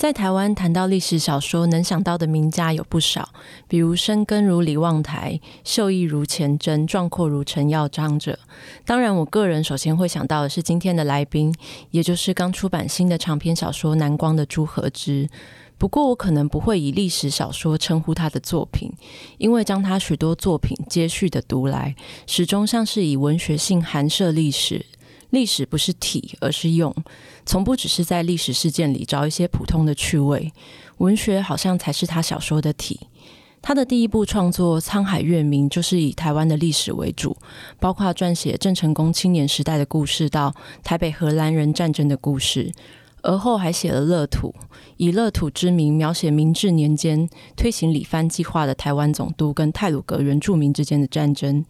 在台湾谈到历史小说，能想到的名家有不少，比如生根如李望台、秀逸如钱真、壮阔如陈耀章者。当然，我个人首先会想到的是今天的来宾，也就是刚出版新的长篇小说《南光》的朱和之。不过，我可能不会以历史小说称呼他的作品，因为将他许多作品接续的读来，始终像是以文学性含摄历史。历史不是体，而是用，从不只是在历史事件里找一些普通的趣味。文学好像才是他小说的体。他的第一部创作《沧海月明》就是以台湾的历史为主，包括撰写郑成功青年时代的故事到台北荷兰人战争的故事。而后还写了《乐土》，以乐土之名描写明治年间推行李番计划的台湾总督跟泰鲁阁原住民之间的战争。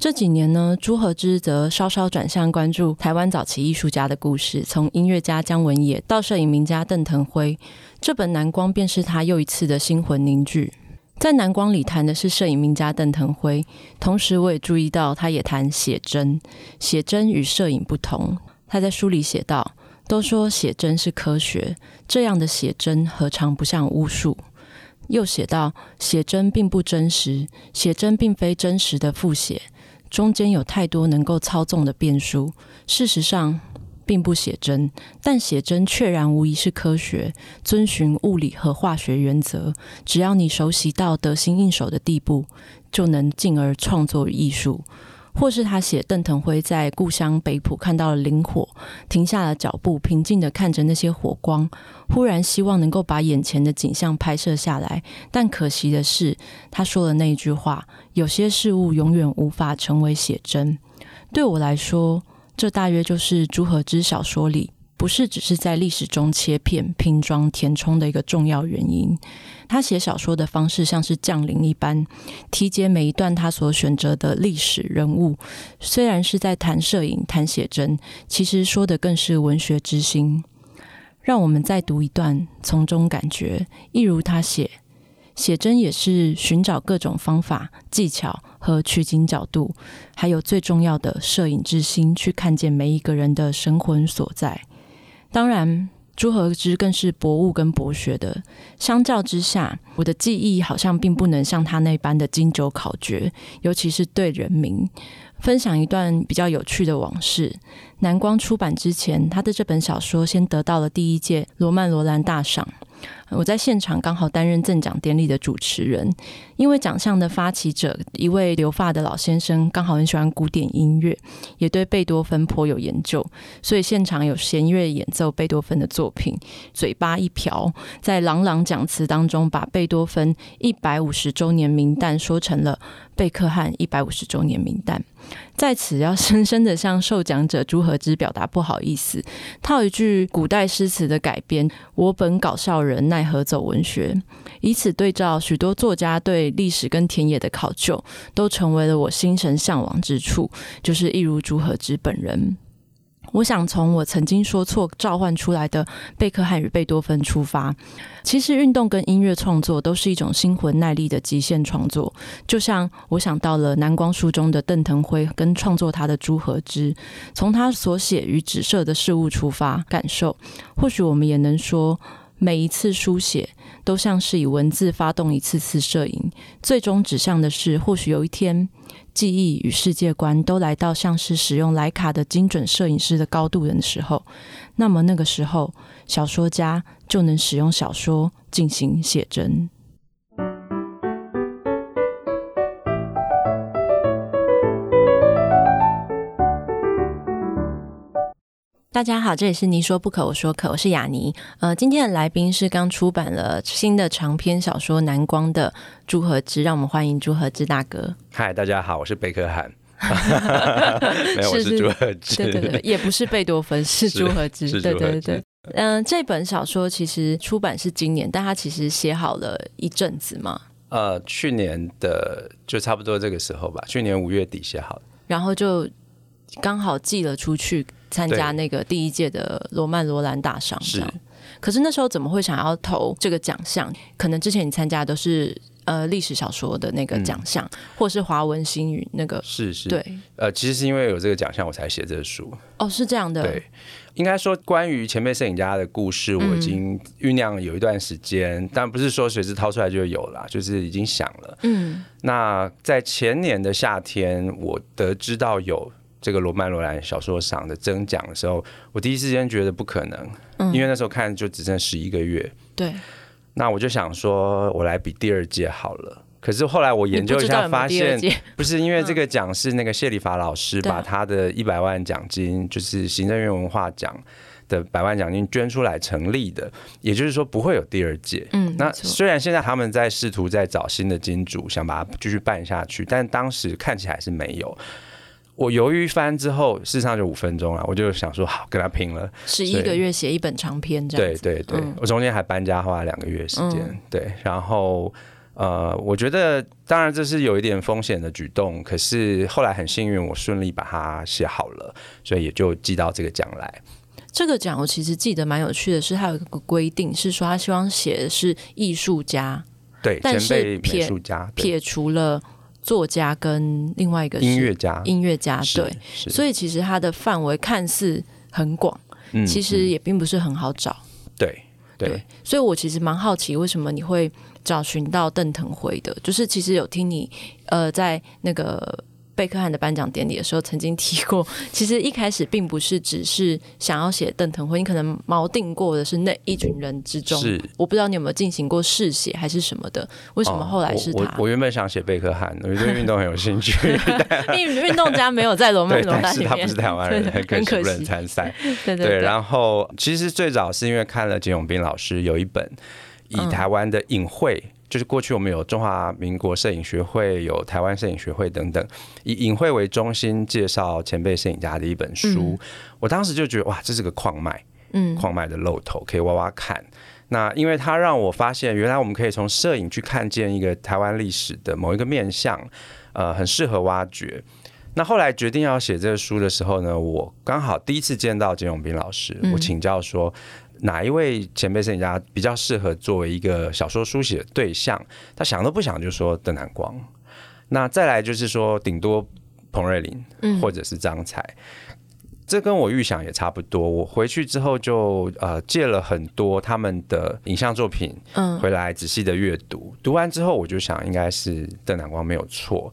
这几年呢，朱荷之则稍稍转向关注台湾早期艺术家的故事，从音乐家姜文也到摄影名家邓腾辉。这本《南光》便是他又一次的心魂凝聚。在《南光》里谈的是摄影名家邓腾辉，同时我也注意到他也谈写真。写真与摄影不同，他在书里写道：“都说写真是科学，这样的写真何尝不像巫术？”又写道：“写真并不真实，写真并非真实的复写。”中间有太多能够操纵的变数，事实上并不写真，但写真确然无疑是科学，遵循物理和化学原则。只要你熟悉到得心应手的地步，就能进而创作艺术。或是他写邓腾辉在故乡北浦看到了灵火，停下了脚步，平静地看着那些火光，忽然希望能够把眼前的景象拍摄下来。但可惜的是，他说的那一句话：“有些事物永远无法成为写真。”对我来说，这大约就是朱河之小说里。不是只是在历史中切片、拼装、填充的一个重要原因。他写小说的方式像是将领一般，提及每一段他所选择的历史人物，虽然是在谈摄影、谈写真，其实说的更是文学之心。让我们再读一段，从中感觉，一如他写。写真也是寻找各种方法、技巧和取景角度，还有最重要的摄影之心，去看见每一个人的神魂所在。当然，朱和之更是博物跟博学的。相较之下，我的记忆好像并不能像他那般的经久考究，尤其是对人名。分享一段比较有趣的往事：南光出版之前，他的这本小说先得到了第一届罗曼·罗兰大赏。我在现场刚好担任赠奖典礼的主持人，因为奖项的发起者一位留发的老先生刚好很喜欢古典音乐，也对贝多芬颇有研究，所以现场有弦乐演奏贝多芬的作品，嘴巴一瓢，在朗朗讲词当中把贝多芬一百五十周年名单说成了贝克汉一百五十周年名单。在此要深深的向受奖者朱荷之表达不好意思，套一句古代诗词的改编：“我本搞笑人，奈奈何走文学。”以此对照许多作家对历史跟田野的考究，都成为了我心神向往之处，就是一如朱和之本人。我想从我曾经说错召唤出来的贝克汉与贝多芬出发。其实运动跟音乐创作都是一种心魂耐力的极限创作。就像我想到了南光书中的邓腾辉跟创作他的朱和之，从他所写与指涉的事物出发感受。或许我们也能说，每一次书写都像是以文字发动一次次摄影，最终指向的是，或许有一天。记忆与世界观都来到像是使用莱卡的精准摄影师的高度的时候，那么那个时候，小说家就能使用小说进行写真。大家好，这里是你说不可，我说可，我是雅尼。呃，今天的来宾是刚出版了新的长篇小说《南光》的朱和之，让我们欢迎朱和之大哥。嗨，大家好，我是贝克汉，没有，我是朱和之，对对对，也不是贝多芬，是朱和之，对对对。嗯、呃，这本小说其实出版是今年，但他其实写好了一阵子嘛。呃，去年的就差不多这个时候吧，去年五月底写好的，然后就刚好寄了出去参加那个第一届的罗曼罗兰大赏。是，可是那时候怎么会想要投这个奖项？可能之前你参加都是。呃，历史小说的那个奖项，嗯、或是华文新语那个，是是，对，呃，其实是因为有这个奖项，我才写这个书。哦，是这样的。对，应该说关于前辈摄影家的故事，我已经酝酿有一段时间，嗯、但不是说随时掏出来就有了，就是已经想了。嗯，那在前年的夏天，我得知到有这个罗曼罗兰小说赏的征奖的时候，我第一时间觉得不可能，嗯、因为那时候看就只剩十一个月。对。那我就想说，我来比第二届好了。可是后来我研究一下，发现不是因为这个奖是那个谢里法老师把他的一百万奖金，就是行政院文化奖的百万奖金捐出来成立的，也就是说不会有第二届。嗯，那虽然现在他们在试图在找新的金主，想把它继续办下去，但当时看起来是没有。我犹豫一番之后，事实上就五分钟了，我就想说好跟他拼了。十一个月写一本长篇这样。对对对，嗯、我中间还搬家花了两个月时间。嗯、对，然后呃，我觉得当然这是有一点风险的举动，可是后来很幸运，我顺利把它写好了，所以也就寄到这个奖来。这个奖我其实记得蛮有趣的是，它有一个规定是说，他希望写的是艺术家，对，但是撇撇除了。作家跟另外一个音乐家，音乐家对，所以其实它的范围看似很广，嗯、其实也并不是很好找。对对，对，所以我其实蛮好奇，为什么你会找寻到邓腾辉的？就是其实有听你呃在那个。贝克汉的颁奖典礼的时候，曾经提过，其实一开始并不是只是想要写邓腾辉，你可能锚定过的是那一群人之中。是，我不知道你有没有进行过试写还是什么的？为什么后来是他？哦、我我，我原本想写贝克汉，我对运动很有兴趣。因为运动家没有在罗曼罗兰里面，他不是台湾人，很可惜不能参赛。对对对。然后其实最早是因为看了简永斌老师有一本以台湾的影会。嗯就是过去我们有中华民国摄影学会，有台湾摄影学会等等，以影会为中心介绍前辈摄影家的一本书。嗯、我当时就觉得哇，这是个矿脉，嗯，矿脉的露头可以挖挖看。那因为它让我发现，原来我们可以从摄影去看见一个台湾历史的某一个面向，呃，很适合挖掘。那后来决定要写这个书的时候呢，我刚好第一次见到简永斌老师，我请教说。哪一位前辈摄影家比较适合作为一个小说书写的对象？他想都不想就说邓南光。那再来就是说，顶多彭瑞麟，或者是张彩。嗯、这跟我预想也差不多。我回去之后就呃借了很多他们的影像作品，嗯回来仔细的阅读。读完之后我就想，应该是邓南光没有错。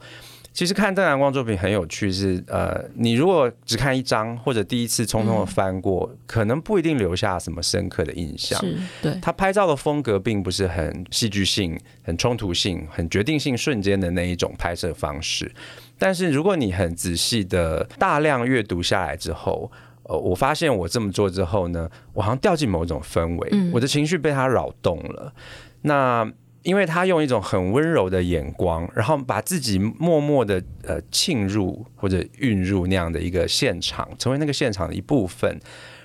其实看邓南光作品很有趣是，是呃，你如果只看一张或者第一次匆匆的翻过，嗯、可能不一定留下什么深刻的印象。是，对。他拍照的风格并不是很戏剧性、很冲突性、很决定性瞬间的那一种拍摄方式。但是如果你很仔细的大量阅读下来之后，呃，我发现我这么做之后呢，我好像掉进某种氛围，嗯、我的情绪被他扰动了。那。因为他用一种很温柔的眼光，然后把自己默默的呃浸入或者运入那样的一个现场，成为那个现场的一部分，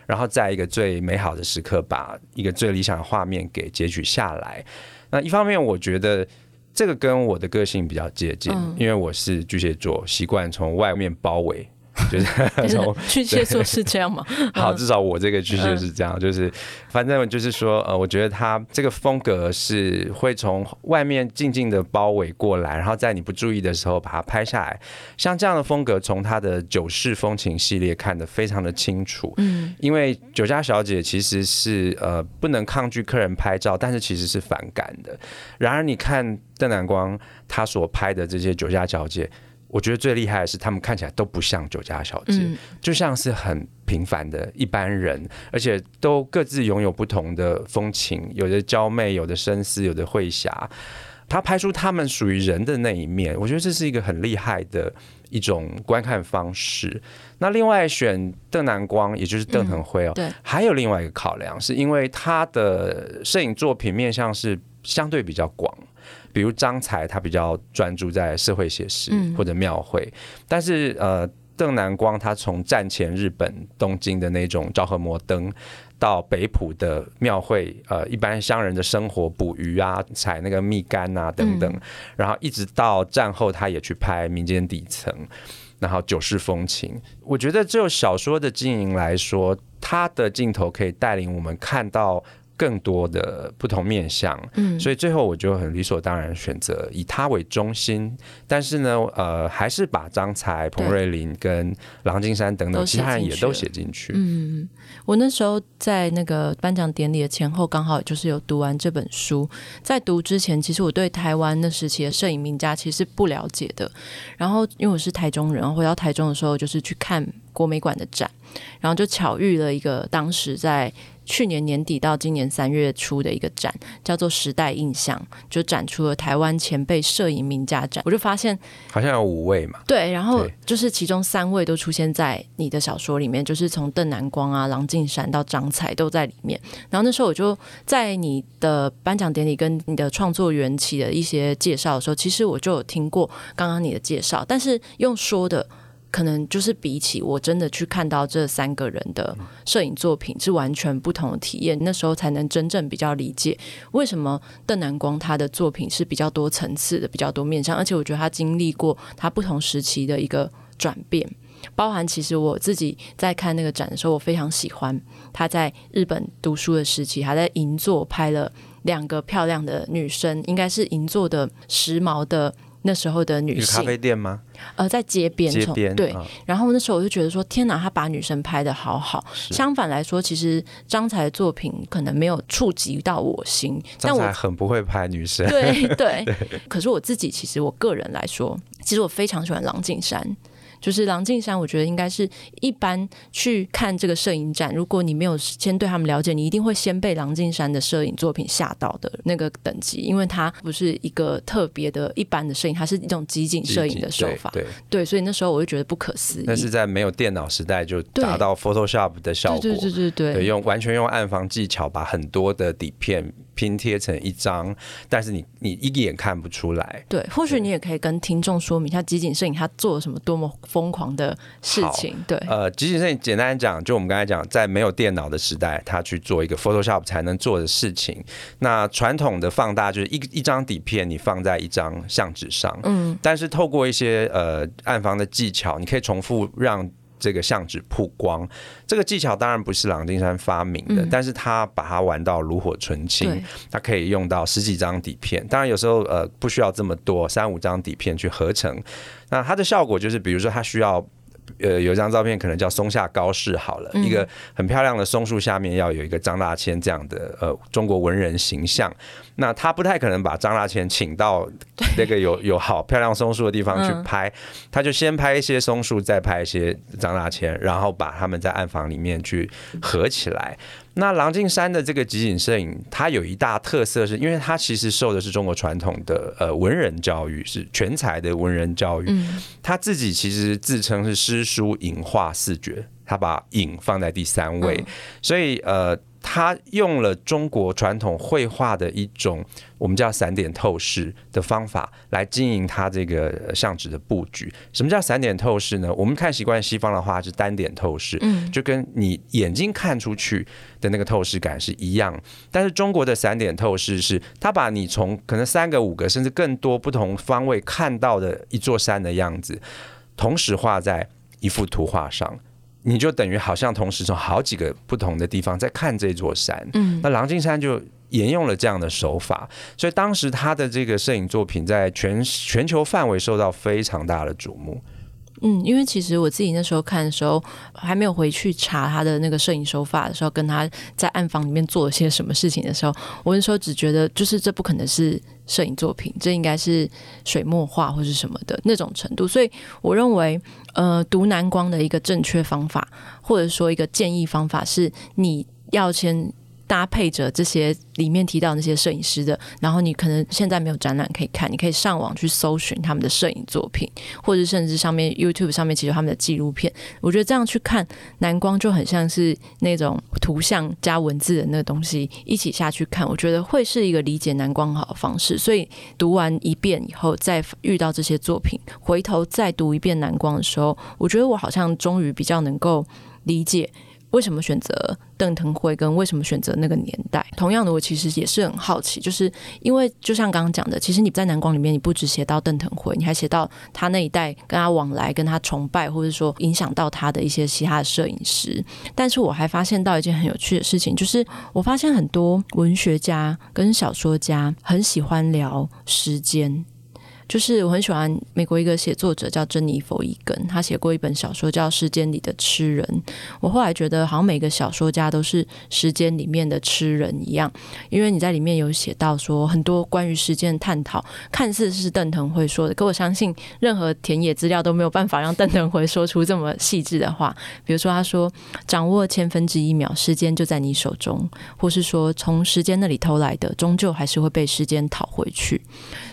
然后在一个最美好的时刻，把一个最理想的画面给截取下来。那一方面，我觉得这个跟我的个性比较接近，因为我是巨蟹座，习惯从外面包围。就是巨蟹座是这样吗？好，至少我这个巨蟹是这样，就是反正就是说，呃，我觉得他这个风格是会从外面静静的包围过来，然后在你不注意的时候把它拍下来。像这样的风格，从他的酒世风情系列看得非常的清楚。嗯，因为酒家小姐其实是呃不能抗拒客人拍照，但是其实是反感的。然而你看邓南光他所拍的这些酒家小姐。我觉得最厉害的是，他们看起来都不像酒家小姐，嗯、就像是很平凡的一般人，而且都各自拥有不同的风情，有的娇媚，有的深思，有的慧侠。他拍出他们属于人的那一面，我觉得这是一个很厉害的一种观看方式。那另外选邓南光，也就是邓恒辉哦，对，还有另外一个考量，是因为他的摄影作品面向是相对比较广。比如张才，他比较专注在社会写实或者庙会，嗯、但是呃，邓南光他从战前日本东京的那种昭和摩登，到北浦的庙会，呃，一般乡人的生活，捕鱼啊，采那个蜜柑啊等等，然后一直到战后，他也去拍民间底层，然后九世风情。我觉得就小说的经营来说，他的镜头可以带领我们看到。更多的不同面向，嗯，所以最后我就很理所当然选择以他为中心，但是呢，呃，还是把张才、彭瑞麟跟郎金山等等其他人也都写进去。嗯，我那时候在那个颁奖典礼的前后，刚好就是有读完这本书。在读之前，其实我对台湾那时期的摄影名家其实是不了解的。然后，因为我是台中人，回到台中的时候，就是去看国美馆的展，然后就巧遇了一个当时在。去年年底到今年三月初的一个展，叫做《时代印象》，就展出了台湾前辈摄影名家展。我就发现，好像有五位嘛。对，然后就是其中三位都出现在你的小说里面，就是从邓南光啊、郎静山到张彩都在里面。然后那时候我就在你的颁奖典礼跟你的创作缘起的一些介绍的时候，其实我就有听过刚刚你的介绍，但是用说的。可能就是比起我真的去看到这三个人的摄影作品，是完全不同的体验。那时候才能真正比较理解为什么邓南光他的作品是比较多层次的、比较多面向，而且我觉得他经历过他不同时期的一个转变。包含其实我自己在看那个展的时候，我非常喜欢他在日本读书的时期，还在银座拍了两个漂亮的女生，应该是银座的时髦的。那时候的女性咖啡店吗？呃，在街边，街边对。然后那时候我就觉得说，天哪，他把女生拍的好好。相反来说，其实张才的作品可能没有触及到我心。但我很不会拍女生，对 对。可是我自己，其实我个人来说，其实我非常喜欢郎静山。就是郎静山，我觉得应该是一般去看这个摄影展，如果你没有先对他们了解，你一定会先被郎静山的摄影作品吓到的那个等级，因为它不是一个特别的一般的摄影，它是一种集锦摄影的手法。对，对，所以那时候我就觉得不可思议。那是在没有电脑时代就达到 Photoshop 的效果，对对对对对，用完全用暗房技巧把很多的底片。拼贴成一张，但是你你一眼看不出来。对，或许你也可以跟听众说明一下集锦摄影他做了什么多么疯狂的事情。对，呃，集锦摄影简单讲，就我们刚才讲，在没有电脑的时代，他去做一个 Photoshop 才能做的事情。那传统的放大就是一一张底片，你放在一张相纸上，嗯，但是透过一些呃暗房的技巧，你可以重复让。这个相纸曝光，这个技巧当然不是郎金山发明的，嗯、但是他把它玩到炉火纯青，他可以用到十几张底片，当然有时候呃不需要这么多，三五张底片去合成，那它的效果就是，比如说它需要。呃，有一张照片可能叫松下高士好了，嗯、一个很漂亮的松树下面要有一个张大千这样的呃中国文人形象，那他不太可能把张大千请到那个有有好漂亮松树的地方去拍，嗯、他就先拍一些松树，再拍一些张大千，然后把他们在暗房里面去合起来。那郎静山的这个集锦摄影，它有一大特色是，是因为它其实受的是中国传统的呃文人教育，是全才的文人教育。他自己其实自称是诗书影画四绝，他把影放在第三位，所以呃。他用了中国传统绘画的一种我们叫散点透视的方法来经营他这个相纸的布局。什么叫散点透视呢？我们看习惯西方的话是单点透视，嗯，就跟你眼睛看出去的那个透视感是一样。但是中国的散点透视是，他把你从可能三个、五个甚至更多不同方位看到的一座山的样子，同时画在一幅图画上。你就等于好像同时从好几个不同的地方在看这座山，嗯，那狼金山就沿用了这样的手法，所以当时他的这个摄影作品在全全球范围受到非常大的瞩目。嗯，因为其实我自己那时候看的时候，还没有回去查他的那个摄影手法的时候，跟他在暗房里面做了些什么事情的时候，我那时候只觉得，就是这不可能是摄影作品，这应该是水墨画或是什么的那种程度。所以我认为，呃，读南光的一个正确方法，或者说一个建议方法，是你要先。搭配着这些里面提到那些摄影师的，然后你可能现在没有展览可以看，你可以上网去搜寻他们的摄影作品，或者甚至上面 YouTube 上面其实他们的纪录片。我觉得这样去看南光就很像是那种图像加文字的那个东西一起下去看，我觉得会是一个理解南光好的方式。所以读完一遍以后，再遇到这些作品，回头再读一遍南光的时候，我觉得我好像终于比较能够理解。为什么选择邓腾辉？跟为什么选择那个年代？同样的，我其实也是很好奇，就是因为就像刚刚讲的，其实你在南光里面，你不只写到邓腾辉，你还写到他那一代跟他往来、跟他崇拜，或者说影响到他的一些其他的摄影师。但是我还发现到一件很有趣的事情，就是我发现很多文学家跟小说家很喜欢聊时间。就是我很喜欢美国一个写作者叫珍妮佛伊根，他写过一本小说叫《时间里的痴人》。我后来觉得，好像每个小说家都是时间里面的痴人一样，因为你在里面有写到说很多关于时间的探讨，看似是邓腾辉说的，可我相信任何田野资料都没有办法让邓腾辉说出这么细致的话。比如说，他说掌握千分之一秒，时间就在你手中，或是说从时间那里偷来的，终究还是会被时间讨回去。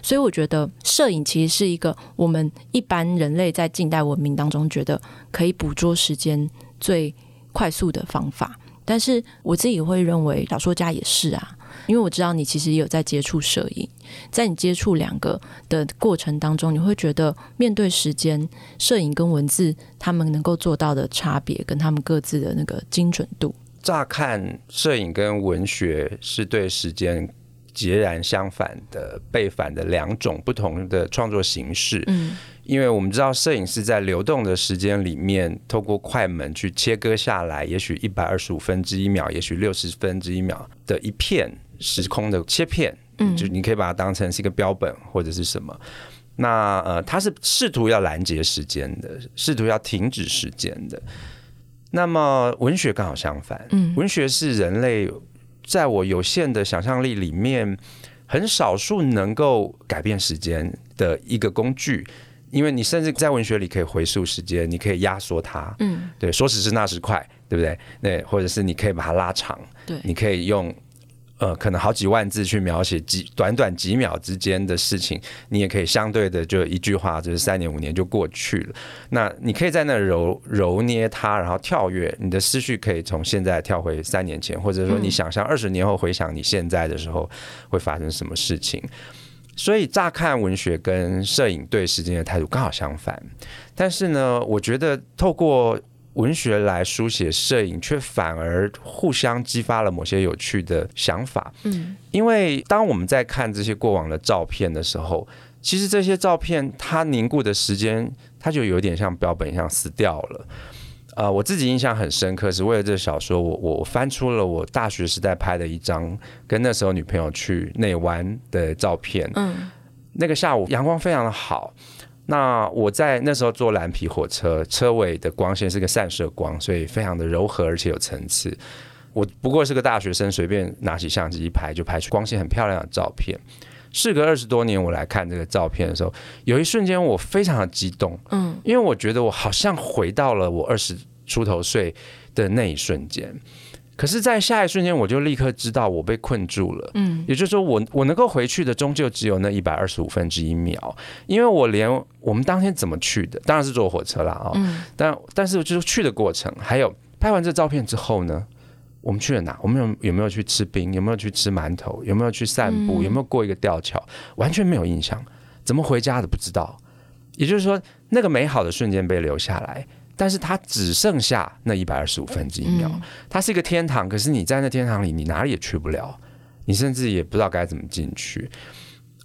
所以我觉得摄影其实是一个我们一般人类在近代文明当中觉得可以捕捉时间最快速的方法。但是我自己会认为，小说家也是啊，因为我知道你其实也有在接触摄影，在你接触两个的过程当中，你会觉得面对时间，摄影跟文字他们能够做到的差别，跟他们各自的那个精准度。乍看，摄影跟文学是对时间。截然相反的、背反的两种不同的创作形式。嗯，因为我们知道，摄影师在流动的时间里面，透过快门去切割下来，也许一百二十五分之一秒，也许六十分之一秒的一片时空的切片。嗯，就你可以把它当成是一个标本或者是什么。那呃，它是试图要拦截时间的，试图要停止时间的。那么文学刚好相反。嗯，文学是人类。在我有限的想象力里面，很少数能够改变时间的一个工具，因为你甚至在文学里可以回溯时间，你可以压缩它，嗯，对，说时迟那时快，对不对？对，或者是你可以把它拉长，对，你可以用。呃，可能好几万字去描写几短短几秒之间的事情，你也可以相对的就一句话，就是三年五年就过去了。那你可以在那揉揉捏它，然后跳跃，你的思绪可以从现在跳回三年前，或者说你想象二十年后回想你现在的时候会发生什么事情。所以乍看文学跟摄影对时间的态度刚好相反，但是呢，我觉得透过。文学来书写摄影，却反而互相激发了某些有趣的想法。嗯，因为当我们在看这些过往的照片的时候，其实这些照片它凝固的时间，它就有点像标本一样死掉了。呃，我自己印象很深刻，是为了这个小说，我我翻出了我大学时代拍的一张跟那时候女朋友去内湾的照片。嗯，那个下午阳光非常的好。那我在那时候坐蓝皮火车，车尾的光线是个散射光，所以非常的柔和，而且有层次。我不过是个大学生，随便拿起相机一拍，就拍出光线很漂亮的照片。事隔二十多年，我来看这个照片的时候，有一瞬间我非常的激动，嗯，因为我觉得我好像回到了我二十出头岁的那一瞬间。可是，在下一瞬间，我就立刻知道我被困住了。嗯，也就是说我，我我能够回去的，终究只有那一百二十五分之一秒，因为我连我们当天怎么去的，当然是坐火车啦。啊。嗯，但但是就是去的过程，还有拍完这照片之后呢，我们去了哪？我们有有没有去吃冰？有没有去吃馒头？有没有去散步？有没有过一个吊桥？完全没有印象，怎么回家的不知道。也就是说，那个美好的瞬间被留下来。但是它只剩下那一百二十五分之一秒，它是一个天堂。可是你在那天堂里，你哪里也去不了，你甚至也不知道该怎么进去。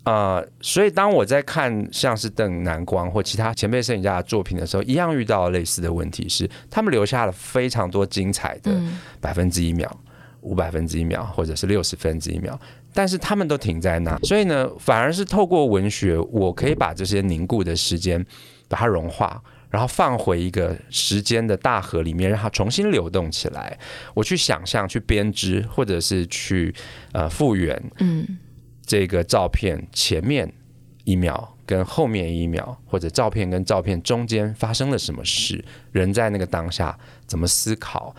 啊、呃，所以当我在看像是邓南光或其他前辈摄影家的作品的时候，一样遇到类似的问题是，他们留下了非常多精彩的百分之一秒、五百分之一秒，或者是六十分之一秒，但是他们都停在那。所以呢，反而是透过文学，我可以把这些凝固的时间把它融化。然后放回一个时间的大河里面，让它重新流动起来。我去想象、去编织，或者是去呃复原，嗯，这个照片前面一秒跟后面一秒，或者照片跟照片中间发生了什么事，人在那个当下怎么思考。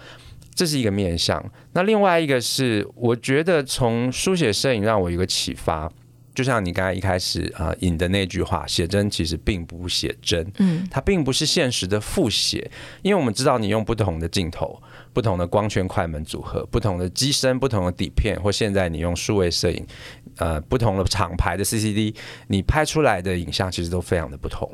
这是一个面向。那另外一个是，我觉得从书写摄影让我有个启发，就像你刚才一开始啊、呃、引的那句话，写真其实并不写真，嗯，它并不是现实的复写，因为我们知道你用不同的镜头、不同的光圈快门组合、不同的机身、不同的底片，或现在你用数位摄影，呃，不同的厂牌的 CCD，你拍出来的影像其实都非常的不同，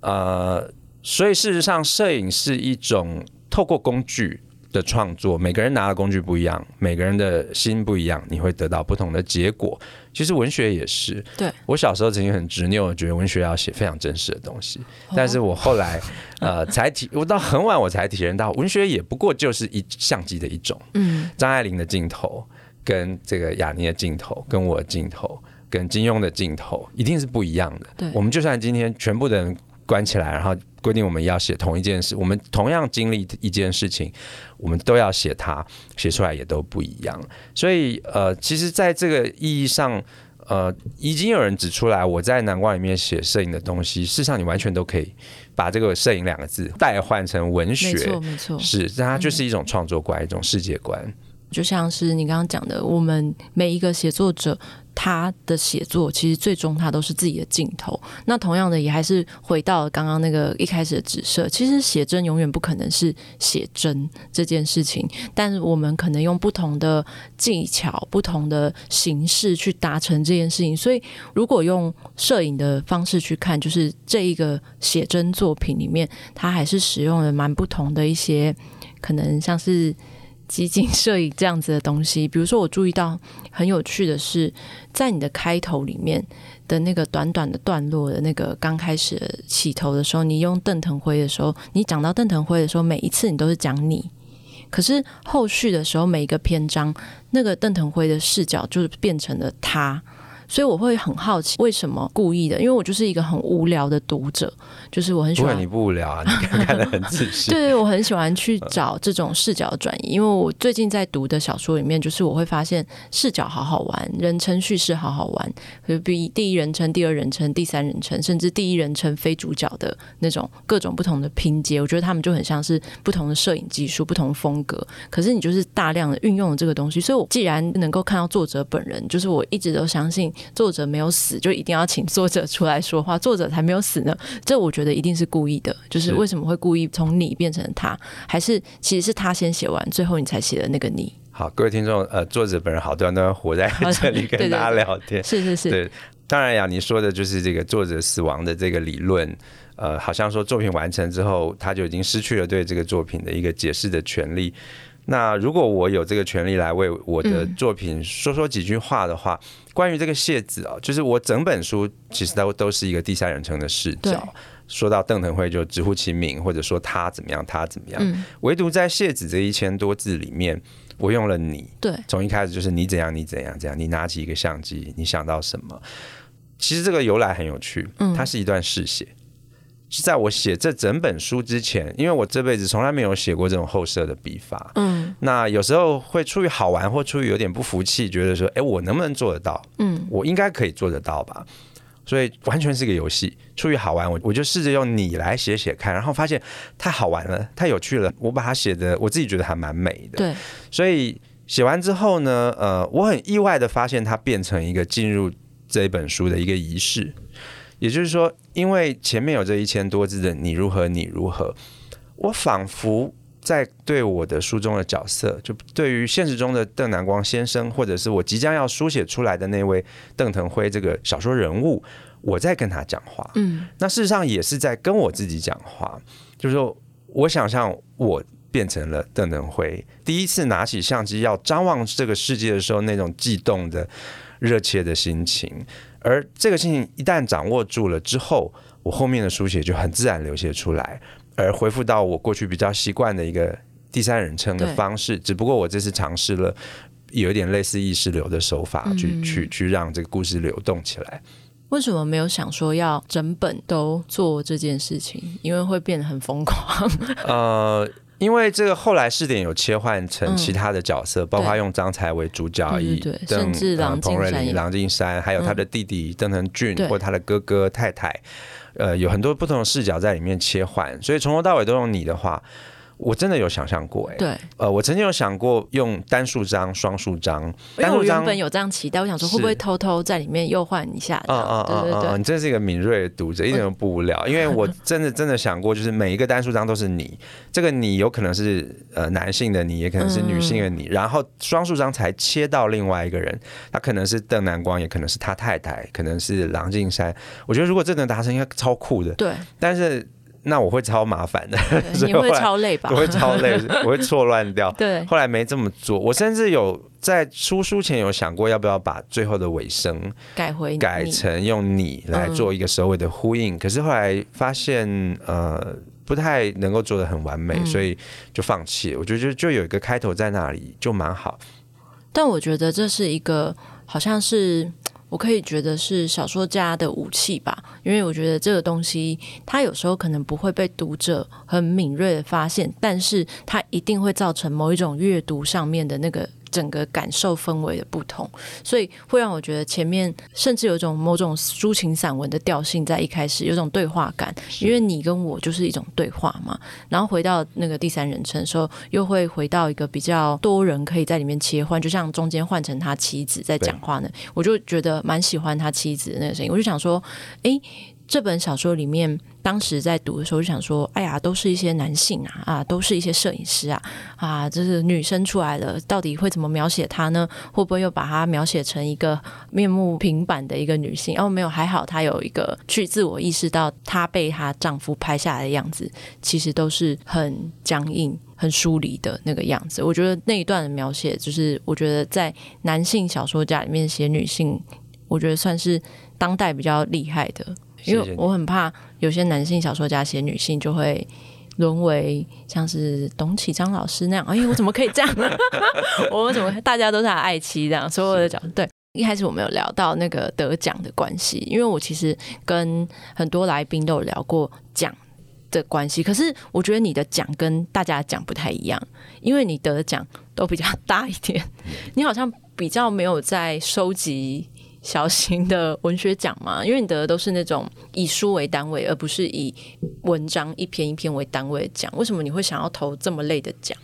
呃，所以事实上，摄影是一种透过工具。的创作，每个人拿的工具不一样，每个人的心不一样，你会得到不同的结果。其实文学也是。对，我小时候曾经很执拗，觉得文学要写非常真实的东西。哦、但是我后来呃才体，我到很晚我才体验到，文学也不过就是一相机的一种。嗯，张爱玲的镜头跟这个雅尼的镜头，跟我的镜头，跟金庸的镜头，一定是不一样的。对，我们就算今天全部的人关起来，然后。规定我们要写同一件事，我们同样经历一件事情，我们都要写它，写出来也都不一样。所以，呃，其实，在这个意义上，呃，已经有人指出来，我在南瓜里面写摄影的东西，事实上，你完全都可以把这个“摄影”两个字代换成文学，没错，没错，是，但它就是一种创作观，嗯、一种世界观。就像是你刚刚讲的，我们每一个写作者。他的写作其实最终他都是自己的镜头。那同样的也还是回到刚刚那个一开始的指涉，其实写真永远不可能是写真这件事情，但是我们可能用不同的技巧、不同的形式去达成这件事情。所以如果用摄影的方式去看，就是这一个写真作品里面，它还是使用了蛮不同的一些，可能像是。集锦摄影这样子的东西，比如说我注意到很有趣的是，在你的开头里面的那个短短的段落的那个刚开始起头的时候，你用邓腾辉的时候，你讲到邓腾辉的时候，每一次你都是讲你，可是后续的时候每一个篇章，那个邓腾辉的视角就变成了他。所以我会很好奇，为什么故意的？因为我就是一个很无聊的读者，就是我很喜欢。不，你不无聊啊，你看得很仔细。对，我很喜欢去找这种视角的转移，因为我最近在读的小说里面，就是我会发现视角好好玩，人称叙事好好玩，就比第一人称、第二人称、第三人称，甚至第一人称非主角的那种各种不同的拼接，我觉得他们就很像是不同的摄影技术、不同风格。可是你就是大量的运用了这个东西，所以我既然能够看到作者本人，就是我一直都相信。作者没有死，就一定要请作者出来说话。作者才没有死呢，这我觉得一定是故意的。就是为什么会故意从你变成他，还是其实是他先写完，最后你才写的那个你？好，各位听众，呃，作者本人好端端活在这里跟大家聊天，是是是。对，当然呀，你说的就是这个作者死亡的这个理论，呃，好像说作品完成之后，他就已经失去了对这个作品的一个解释的权利。那如果我有这个权利来为我的作品说说几句话的话，嗯、关于这个谢子啊，就是我整本书其实都都是一个第三人称的视角。说到邓腾辉就直呼其名，或者说他怎么样，他怎么样。嗯、唯独在谢子这一千多字里面，我用了你。对，从一开始就是你怎样，你怎样，怎样。你拿起一个相机，你想到什么？其实这个由来很有趣，它是一段试写。嗯是在我写这整本书之前，因为我这辈子从来没有写过这种后设的笔法。嗯，那有时候会出于好玩，或出于有点不服气，觉得说，哎，我能不能做得到？嗯，我应该可以做得到吧？所以完全是个游戏，出于好玩，我我就试着用你来写写看，然后发现太好玩了，太有趣了。我把它写的，我自己觉得还蛮美的。对，所以写完之后呢，呃，我很意外的发现它变成一个进入这本书的一个仪式。也就是说，因为前面有这一千多字的“你如何，你如何”，我仿佛在对我的书中的角色，就对于现实中的邓南光先生，或者是我即将要书写出来的那位邓腾辉这个小说人物，我在跟他讲话。嗯，那事实上也是在跟我自己讲话。就是说，我想象我变成了邓腾辉，第一次拿起相机要张望这个世界的时候，那种悸动的、热切的心情。而这个事情一旦掌握住了之后，我后面的书写就很自然流泻出来，而回复到我过去比较习惯的一个第三人称的方式。只不过我这次尝试了有一点类似意识流的手法，去、嗯、去去让这个故事流动起来。为什么没有想说要整本都做这件事情？因为会变得很疯狂。呃。因为这个后来试点有切换成其他的角色，嗯、包括用张才为主角，以邓甚至郎静山、郎静山，还有他的弟弟邓腾俊，嗯、或他的哥哥太太，呃，有很多不同的视角在里面切换。所以从头到尾都用你的话，我真的有想象过，哎，对，呃，我曾经有想过用单数张、双数张，因为我原本有这样期待，我想说会不会偷偷在里面又换一下？嗯嗯嗯嗯嗯，你真是一个敏锐的读者，一点都不无聊。因为我真的真的想过，就是每一个单数张都是你，这个你有可能是呃男性的你，也可能是女性的你，然后双数张才切到另外一个人，他可能是邓南光，也可能是他太太，可能是郎静山。我觉得如果这能达成，应该超酷的。对，但是。那我会超麻烦的，你会超累吧？我会超累，我会错乱掉。对，后来没这么做。我甚至有在出书前有想过，要不要把最后的尾声改回改成用你来做一个首尾的呼应。嗯、可是后来发现，呃，不太能够做的很完美，嗯、所以就放弃了。我觉得就就有一个开头在那里就蛮好。但我觉得这是一个，好像是。我可以觉得是小说家的武器吧，因为我觉得这个东西，它有时候可能不会被读者很敏锐的发现，但是它一定会造成某一种阅读上面的那个。整个感受氛围的不同，所以会让我觉得前面甚至有一种某种抒情散文的调性在一开始有种对话感，因为你跟我就是一种对话嘛。然后回到那个第三人称的时候，又会回到一个比较多人可以在里面切换，就像中间换成他妻子在讲话呢，我就觉得蛮喜欢他妻子的那个声音。我就想说，诶。这本小说里面，当时在读的时候就想说：“哎呀，都是一些男性啊，啊，都是一些摄影师啊，啊，这是女生出来了，到底会怎么描写她呢？会不会又把她描写成一个面目平板的一个女性？哦，没有，还好她有一个去自我意识到她被她丈夫拍下来的样子，其实都是很僵硬、很疏离的那个样子。我觉得那一段的描写，就是我觉得在男性小说家里面写女性，我觉得算是当代比较厉害的。”因为我很怕有些男性小说家写女性就会沦为像是董启章老师那样，哎，我怎么可以这样呢？我们怎么大家都是他爱妻这样？所有的讲对，一开始我们有聊到那个得奖的关系，因为我其实跟很多来宾都有聊过奖的关系，可是我觉得你的奖跟大家奖不太一样，因为你得的奖都比较大一点，你好像比较没有在收集。小型的文学奖嘛，因为你得的都是那种以书为单位，而不是以文章一篇一篇为单位的奖。为什么你会想要投这么累的奖？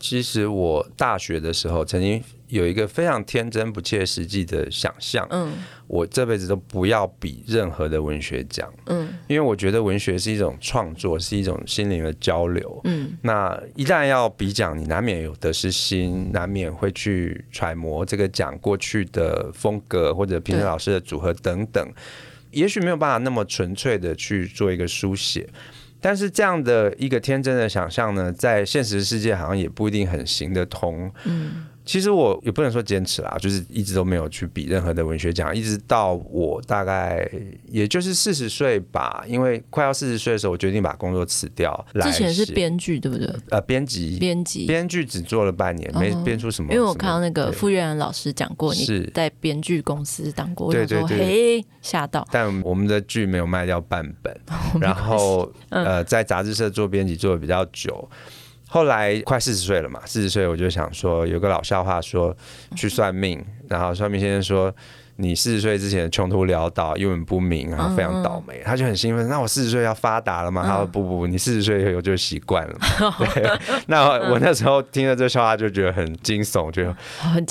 其实我大学的时候曾经有一个非常天真不切实际的想象，嗯，我这辈子都不要比任何的文学奖，嗯，因为我觉得文学是一种创作，是一种心灵的交流，嗯，那一旦要比奖，你难免有得失心，难免会去揣摩这个奖过去的风格或者评审老师的组合等等，也许没有办法那么纯粹的去做一个书写。但是这样的一个天真的想象呢，在现实世界好像也不一定很行得通。嗯。其实我也不能说坚持啦，就是一直都没有去比任何的文学奖，一直到我大概也就是四十岁吧，因为快要四十岁的时候，我决定把工作辞掉。之前是编剧对不对？呃，编辑，编辑，编剧只做了半年，没编出什么。因为我看到那个傅月兰老师讲过，你在编剧公司当过，对对对，嘿，吓到。但我们的剧没有卖掉半本，然后呃，在杂志社做编辑做的比较久。后来快四十岁了嘛，四十岁我就想说，有个老笑话说，去算命，然后算命先生说。你四十岁之前穷途潦倒、一文不名，然后非常倒霉，嗯、他就很兴奋。那我四十岁要发达了吗？嗯、他说不不不，你四十岁以后就习惯了嘛。对，那我那时候听了这笑话就觉得很惊悚，就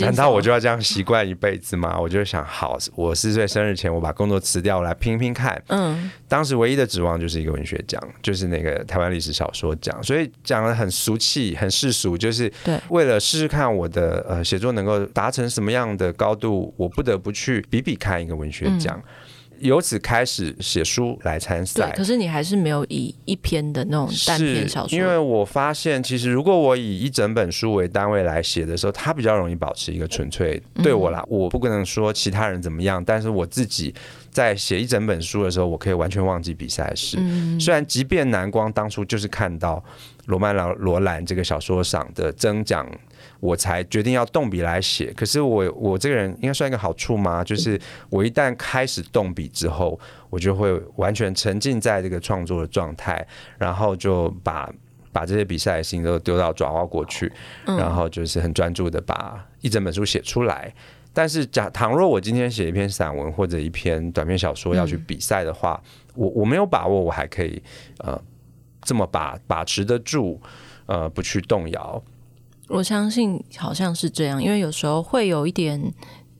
难道我就要这样习惯一辈子吗？我就想，好，我四十岁生日前我把工作辞掉，我来拼拼看。嗯，当时唯一的指望就是一个文学奖，就是那个台湾历史小说奖，所以讲的很俗气、很世俗，就是为了试试看我的呃写作能够达成什么样的高度，我不得不去。比比看一个文学奖，嗯、由此开始写书来参赛。可是你还是没有以一篇的那种单篇小说，因为我发现，其实如果我以一整本书为单位来写的时候，它比较容易保持一个纯粹。对我来，我不可能说其他人怎么样，但是我自己在写一整本书的时候，我可以完全忘记比赛的事。嗯、虽然即便南光当初就是看到罗曼·罗兰这个小说赏的增奖。我才决定要动笔来写。可是我我这个人应该算一个好处吗？就是我一旦开始动笔之后，我就会完全沉浸在这个创作的状态，然后就把把这些比赛的心都丢到爪哇过去，然后就是很专注的把一整本书写出来。但是假倘若我今天写一篇散文或者一篇短篇小说要去比赛的话，我我没有把握我还可以呃这么把把持得住。呃不去动摇。我相信好像是这样，因为有时候会有一点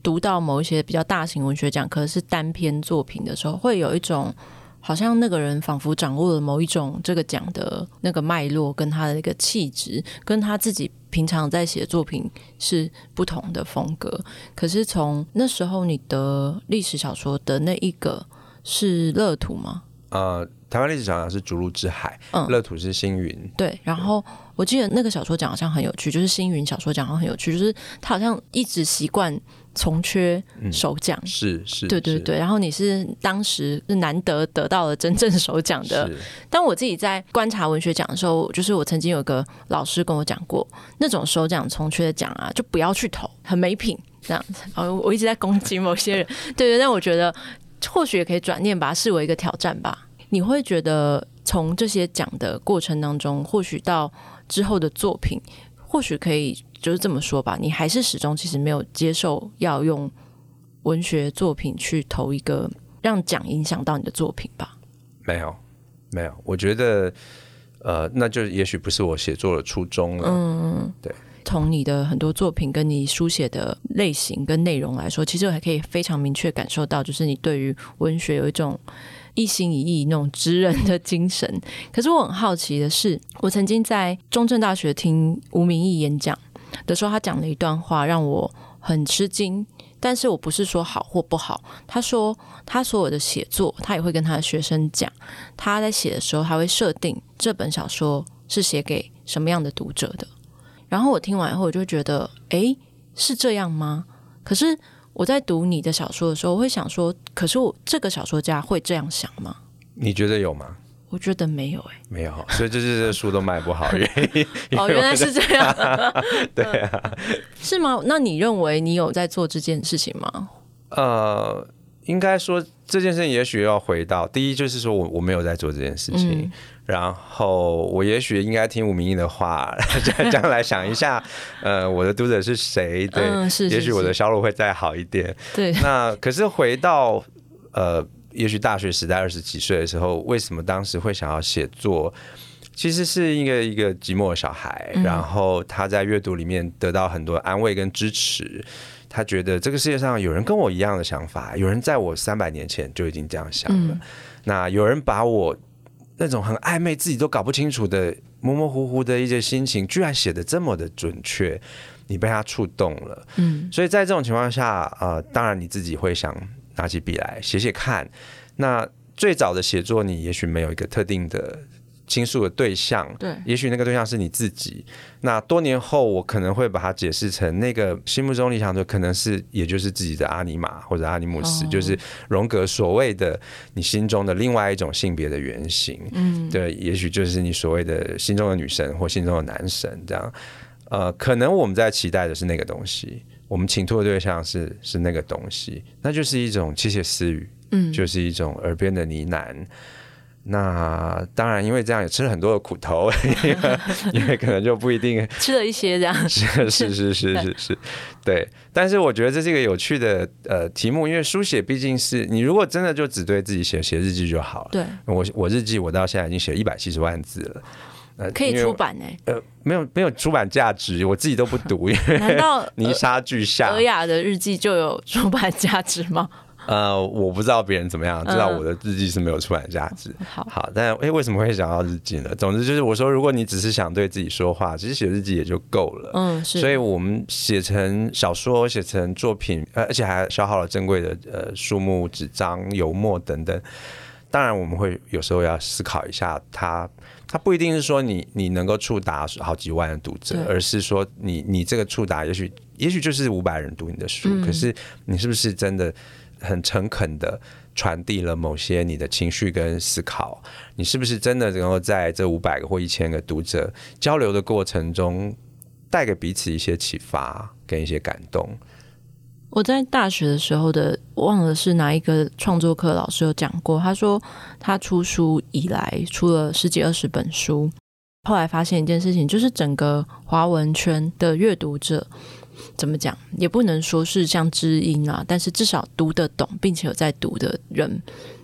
读到某一些比较大型文学奖，可是单篇作品的时候，会有一种好像那个人仿佛掌握了某一种这个奖的那个脉络，跟他的那个气质，跟他自己平常在写作品是不同的风格。可是从那时候你的历史小说的那一个是乐土吗？呃。台湾历史小说是《逐鹿之海》，嗯，乐土是星云。对，然后我记得那个小说奖好像很有趣，就是星云小说奖好像很有趣，就是他好像一直习惯从缺首奖，嗯、是是，对对对。然后你是当时是难得得到了真正首奖的。但我自己在观察文学奖的时候，就是我曾经有个老师跟我讲过，那种首奖从缺的奖啊，就不要去投，很没品这样子。哦，我一直在攻击某些人，对对。但我觉得或许也可以转念把它视为一个挑战吧。你会觉得从这些奖的过程当中，或许到之后的作品，或许可以就是这么说吧。你还是始终其实没有接受要用文学作品去投一个让奖影响到你的作品吧？没有，没有。我觉得，呃，那就也许不是我写作的初衷了。嗯，对。从你的很多作品跟你书写的类型跟内容来说，其实我还可以非常明确感受到，就是你对于文学有一种。一心一意那种职人的 精神，可是我很好奇的是，我曾经在中正大学听吴明义演讲的时候，他讲了一段话让我很吃惊。但是我不是说好或不好，他说他所有的写作，他也会跟他的学生讲，他在写的时候，他会设定这本小说是写给什么样的读者的。然后我听完以后，我就觉得，诶，是这样吗？可是。我在读你的小说的时候，我会想说，可是我这个小说家会这样想吗？你觉得有吗？我觉得没有、欸，哎，没有，所以这是这书都卖不好原因。哦，原来是这样，对啊，是吗？那你认为你有在做这件事情吗？呃。应该说这件事情，也许要回到第一，就是说我我没有在做这件事情，嗯、然后我也许应该听吴明义的话，将来想一下，呃，我的读者是谁？对，嗯、是是是也许我的销路会再好一点。对，那可是回到呃，也许大学时代二十几岁的时候，为什么当时会想要写作？其实是一个一个寂寞的小孩，嗯、然后他在阅读里面得到很多安慰跟支持。他觉得这个世界上有人跟我一样的想法，有人在我三百年前就已经这样想了。嗯、那有人把我那种很暧昧、自己都搞不清楚的模模糊糊的一些心情，居然写的这么的准确，你被他触动了。嗯，所以在这种情况下，呃，当然你自己会想拿起笔来写写看。那最早的写作，你也许没有一个特定的。倾诉的对象，对，也许那个对象是你自己。那多年后，我可能会把它解释成那个心目中理想的，可能是也就是自己的阿尼玛或者阿尼姆斯，哦、就是荣格所谓的你心中的另外一种性别的原型。嗯，对，也许就是你所谓的心中的女神或心中的男神这样。呃，可能我们在期待的是那个东西，我们倾吐的对象是是那个东西，那就是一种窃窃私语，嗯，就是一种耳边的呢喃。那当然，因为这样也吃了很多的苦头，因为可能就不一定吃了一些这样。是是是是是是，对。但是我觉得这是一个有趣的呃题目，因为书写毕竟是你如果真的就只对自己写写日记就好了。对，我我日记我到现在已经写一百七十万字了，呃，可以出版呢？呃，没有没有出版价值，我自己都不读。难道泥沙俱下？尔雅的日记就有出版价值吗？呃，我不知道别人怎么样，知道我的日记是没有出版价值。嗯、好，好，但哎，为什么会想要日记呢？总之就是我说，如果你只是想对自己说话，其实写日记也就够了。嗯，是。所以我们写成小说，写成作品，呃，而且还消耗了珍贵的呃书目、纸张、油墨等等。当然，我们会有时候要思考一下它，它它不一定是说你你能够触达好几万的读者，而是说你你这个触达，也许也许就是五百人读你的书，嗯、可是你是不是真的？很诚恳的传递了某些你的情绪跟思考，你是不是真的能够在这五百个或一千个读者交流的过程中，带给彼此一些启发跟一些感动？我在大学的时候的忘了是哪一个创作课老师有讲过，他说他出书以来出了十几二十本书，后来发现一件事情，就是整个华文圈的阅读者。怎么讲也不能说是像知音啊，但是至少读得懂并且有在读的人，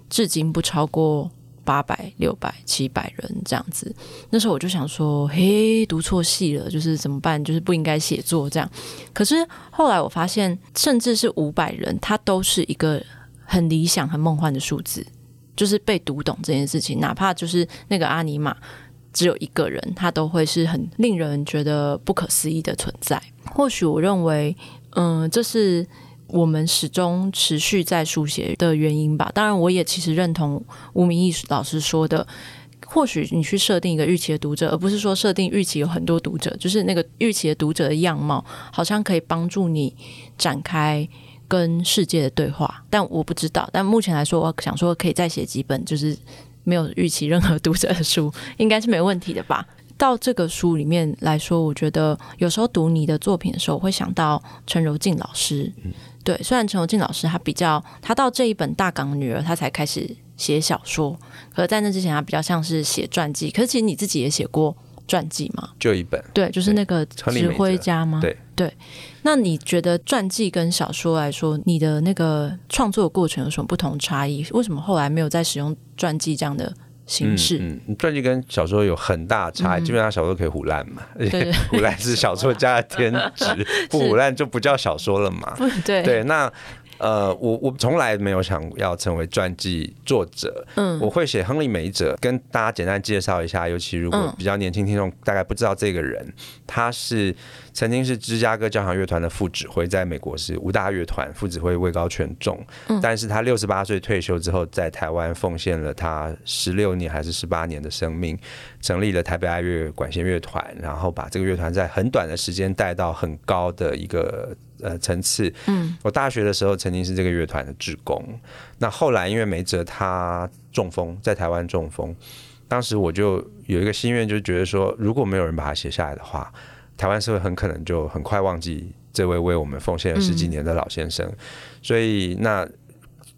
至今不超过八百、六百、七百人这样子。那时候我就想说，嘿，读错戏了，就是怎么办？就是不应该写作这样。可是后来我发现，甚至是五百人，它都是一个很理想、很梦幻的数字，就是被读懂这件事情，哪怕就是那个阿尼玛只有一个人，他都会是很令人觉得不可思议的存在。或许我认为，嗯，这是。我们始终持续在书写的原因吧。当然，我也其实认同吴明义老师说的，或许你去设定一个预期的读者，而不是说设定预期有很多读者，就是那个预期的读者的样貌，好像可以帮助你展开跟世界的对话。但我不知道。但目前来说，我想说可以再写几本，就是没有预期任何读者的书，应该是没问题的吧。到这个书里面来说，我觉得有时候读你的作品的时候，我会想到陈柔静老师。对，虽然陈柔静老师他比较，他到这一本《大港女儿》他才开始写小说，可是在那之前他比较像是写传记。可是其实你自己也写过传记吗？就一本。对，就是那个指挥家吗？对对。那你觉得传记跟小说来说，你的那个创作的过程有什么不同差异？为什么后来没有再使用传记这样的？形式，嗯，传、嗯、记跟小说有很大差异，嗯、基本上小说可以胡烂嘛，而且 胡烂是小说家的天职，不胡烂就不叫小说了嘛，对对，那。呃，我我从来没有想要成为传记作者。嗯，我会写亨利梅哲，跟大家简单介绍一下。尤其如果比较年轻听众大概不知道这个人，他是曾经是芝加哥交响乐团的副指挥，在美国是五大乐团副指挥，位高权重。但是他六十八岁退休之后，在台湾奉献了他十六年还是十八年的生命，成立了台北爱乐管弦乐团，然后把这个乐团在很短的时间带到很高的一个。呃，层次。嗯，我大学的时候曾经是这个乐团的职工。那后来因为梅哲他中风，在台湾中风，当时我就有一个心愿，就觉得说，如果没有人把它写下来的话，台湾社会很可能就很快忘记这位为我们奉献了十几年的老先生。嗯、所以那。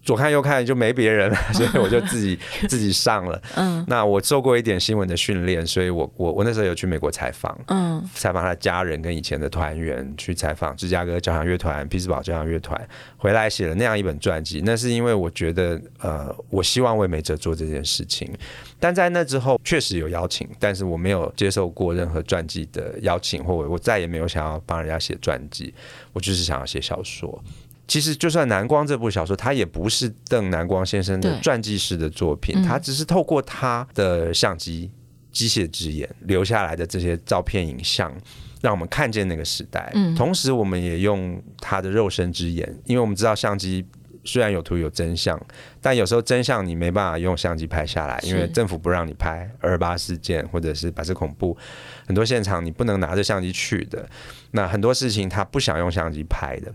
左看右看就没别人了，所以我就自己 自己上了。嗯，那我受过一点新闻的训练，所以我我我那时候有去美国采访，嗯，采访他的家人跟以前的团员，去采访芝加哥交响乐团、匹兹堡交响乐团，回来写了那样一本传记。那是因为我觉得，呃，我希望为美哲做这件事情。但在那之后，确实有邀请，但是我没有接受过任何传记的邀请，或我我再也没有想要帮人家写传记，我就是想要写小说。其实，就算《南光》这部小说，它也不是邓南光先生的传记式的作品，它只是透过他的相机、机械之眼留下来的这些照片、影像，让我们看见那个时代。同时，我们也用他的肉身之眼，因为我们知道相机虽然有图有真相，但有时候真相你没办法用相机拍下来，因为政府不让你拍二二八事件或者是白色恐怖，很多现场你不能拿着相机去的。那很多事情他不想用相机拍的。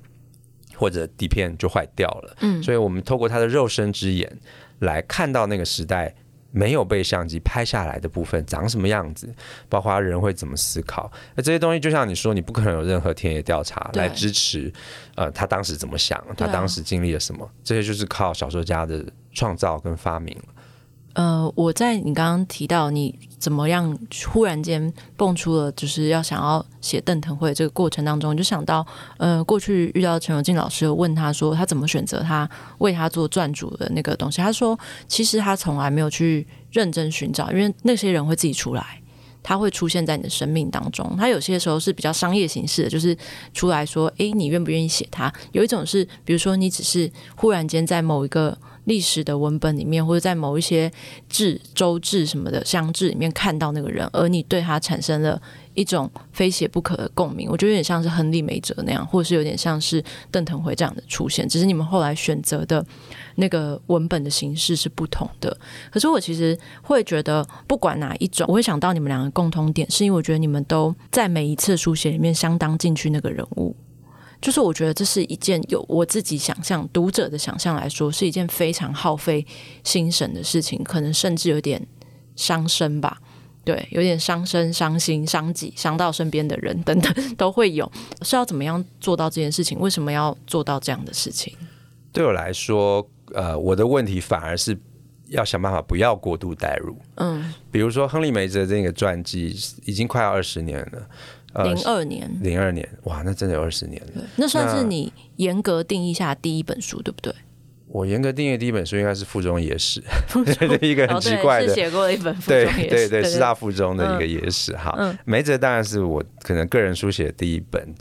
或者底片就坏掉了，嗯，所以我们透过他的肉身之眼来看到那个时代没有被相机拍下来的部分长什么样子，包括人会怎么思考。那这些东西就像你说，你不可能有任何田野调查来支持，呃，他当时怎么想，他当时经历了什么，这些就是靠小说家的创造跟发明。呃，我在你刚刚提到你怎么样忽然间蹦出了就是要想要写邓腾会这个过程当中，就想到呃，过去遇到陈柔静老师，问他说他怎么选择他为他做撰主的那个东西。他说，其实他从来没有去认真寻找，因为那些人会自己出来，他会出现在你的生命当中。他有些时候是比较商业形式的，就是出来说，哎，你愿不愿意写他？有一种是，比如说你只是忽然间在某一个。历史的文本里面，或者在某一些志、州志什么的乡志里面看到那个人，而你对他产生了一种非写不可的共鸣，我觉得有点像是亨利梅哲那样，或者是有点像是邓腾辉这样的出现，只是你们后来选择的那个文本的形式是不同的。可是我其实会觉得，不管哪一种，我会想到你们两个共同点，是因为我觉得你们都在每一次书写里面相当进去那个人物。就是我觉得这是一件有我自己想象读者的想象来说是一件非常耗费心神的事情，可能甚至有点伤身吧。对，有点伤身、伤心、伤己、伤到身边的人等等 都会有。是要怎么样做到这件事情？为什么要做到这样的事情？对我来说，呃，我的问题反而是要想办法不要过度带入。嗯，比如说亨利梅泽这个传记已经快要二十年了。零二年，零二年，哇，那真的有二十年了。那算是你严格定义下第一本书，对不对？我严格定义第一本书应该是《附中野史》，中 一个很奇怪的，哦、写过一本《对对对师大附中的一个野史。哈、嗯，梅泽当然是我可能个人书写的第一本。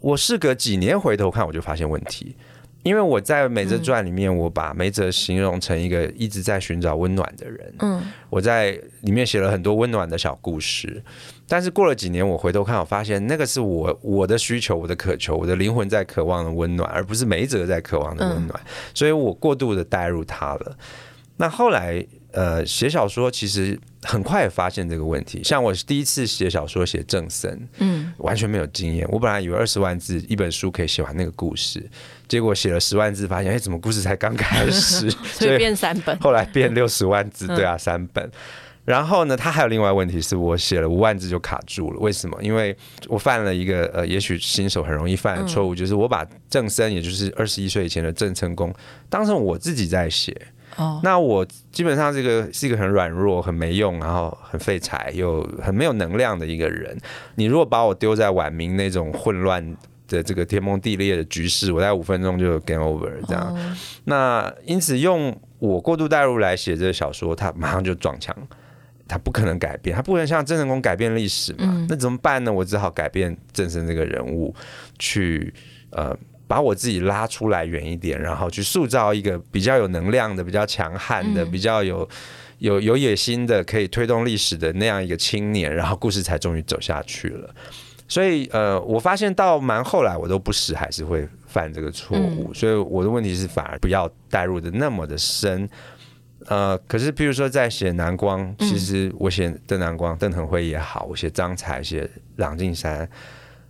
我事隔几年回头看，我就发现问题。因为我在梅泽传里面，我把梅泽形容成一个一直在寻找温暖的人。嗯，我在里面写了很多温暖的小故事。但是过了几年，我回头看，我发现那个是我我的需求，我的渴求，我的灵魂在渴望的温暖，而不是梅泽在渴望的温暖。所以我过度的带入他了。那后来，呃，写小说其实很快发现这个问题。像我第一次写小说写郑森，嗯，完全没有经验。我本来以为二十万字一本书可以写完那个故事。结果写了十万字，发现哎，怎么故事才刚开始？所以变三本，后来变六十万字，对啊，三本。然后呢，他还有另外问题是我写了五万字就卡住了，为什么？因为我犯了一个呃，也许新手很容易犯的错误，就是我把郑森，也就是二十一岁以前的郑成功，当成我自己在写。哦，那我基本上这个是一个很软弱、很没用，然后很废柴又很没有能量的一个人。你如果把我丢在晚明那种混乱。的这个天崩地裂的局势，我在五分钟就 game over 这样。Oh. 那因此用我过度代入来写这个小说，他马上就撞墙，他不可能改变，他不能像郑成功改变历史嘛？嗯、那怎么办呢？我只好改变郑生这个人物，去呃把我自己拉出来远一点，然后去塑造一个比较有能量的、比较强悍的、嗯、比较有有有野心的、可以推动历史的那样一个青年，然后故事才终于走下去了。所以，呃，我发现到蛮后来，我都不时还是会犯这个错误。嗯、所以我的问题是，反而不要带入的那么的深。呃，可是，譬如说在写南光，其实我写邓南光、邓腾辉也好，我写张才、写郎静山，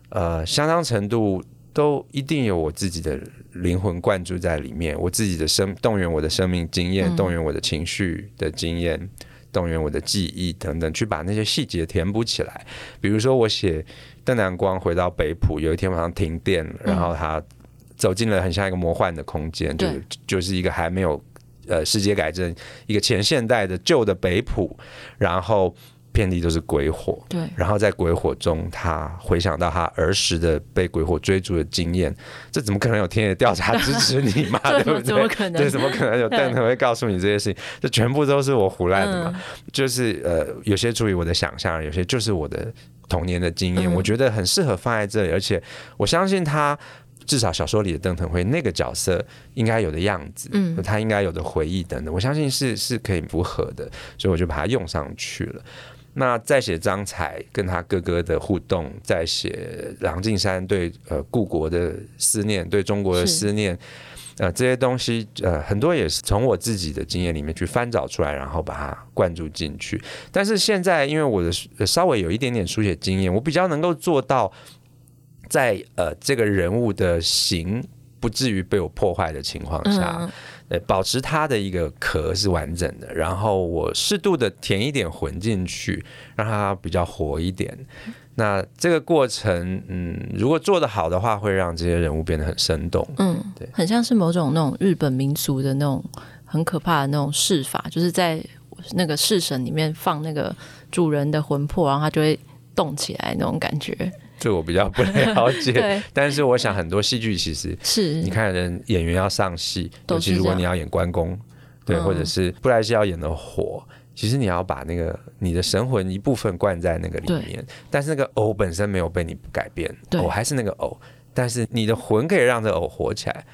呃，相当程度都一定有我自己的灵魂灌注在里面，我自己的生动员我的生命经验，动员我的情绪的经验。嗯动员我的记忆等等，去把那些细节填补起来。比如说，我写邓南光回到北浦，有一天晚上停电了，然后他走进了很像一个魔幻的空间，就就是一个还没有呃世界改正，一个前现代的旧的北浦，然后。遍地都是鬼火，对，然后在鬼火中，他回想到他儿时的被鬼火追逐的经验，这怎么可能有天野调查支持你嘛？对不对？怎么可能？对，怎么可能有邓腾会告诉你这些事情？这全部都是我胡乱的嘛？嗯、就是呃，有些出于我的想象，有些就是我的童年的经验，嗯、我觉得很适合放在这里，而且我相信他至少小说里的邓腾辉那个角色应该有的样子，嗯，他应该有的回忆等等，我相信是是可以符合的，所以我就把它用上去了。那再写张才跟他哥哥的互动，再写郎静山对呃故国的思念，对中国的思念，呃这些东西呃很多也是从我自己的经验里面去翻找出来，然后把它灌注进去。但是现在因为我的稍微有一点点书写经验，我比较能够做到在呃这个人物的形不至于被我破坏的情况下。嗯保持它的一个壳是完整的，然后我适度的填一点魂进去，让它比较活一点。那这个过程，嗯，如果做得好的话，会让这些人物变得很生动。嗯，对，很像是某种那种日本民俗的那种很可怕的那种试法，就是在那个式神里面放那个主人的魂魄，然后它就会动起来那种感觉。这我比较不了解，但是我想很多戏剧其实是，你看人演员要上戏，尤其如果你要演关公，对，或者是布莱希要演的火，其实你要把那个你的神魂一部分灌在那个里面，但是那个偶本身没有被你改变，偶还是那个偶，但是你的魂可以让这个偶活起来。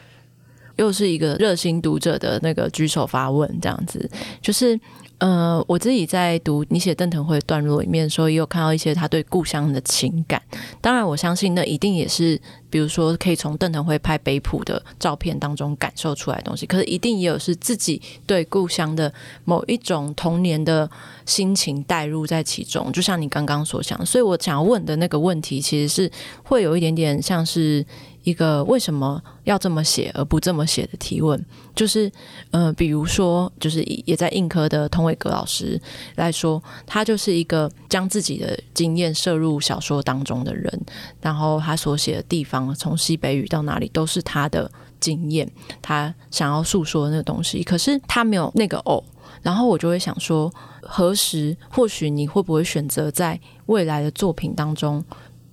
又是一个热心读者的那个举手发问，这样子。就是。呃，我自己在读你写邓腾辉段落里面的时候，也有看到一些他对故乡的情感。当然，我相信那一定也是，比如说可以从邓腾辉拍北普的照片当中感受出来的东西。可是，一定也有是自己对故乡的某一种童年的心情带入在其中。就像你刚刚所想，所以我想要问的那个问题，其实是会有一点点像是。一个为什么要这么写而不这么写的提问，就是呃，比如说，就是也在硬科的通伟格老师来说，他就是一个将自己的经验摄入小说当中的人，然后他所写的地方，从西北雨到哪里都是他的经验，他想要诉说的那个东西，可是他没有那个偶，然后我就会想说，何时或许你会不会选择在未来的作品当中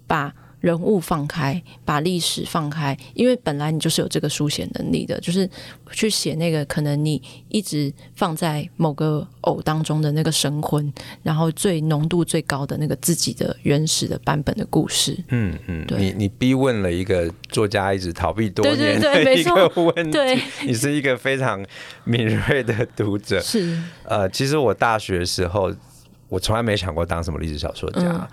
把。人物放开，把历史放开，因为本来你就是有这个书写能力的，就是去写那个可能你一直放在某个偶当中的那个神魂，然后最浓度最高的那个自己的原始的版本的故事。嗯嗯，对你你逼问了一个作家一直逃避多年的一个问题，对，你是一个非常敏锐的读者。是，呃，其实我大学的时候，我从来没想过当什么历史小说家。嗯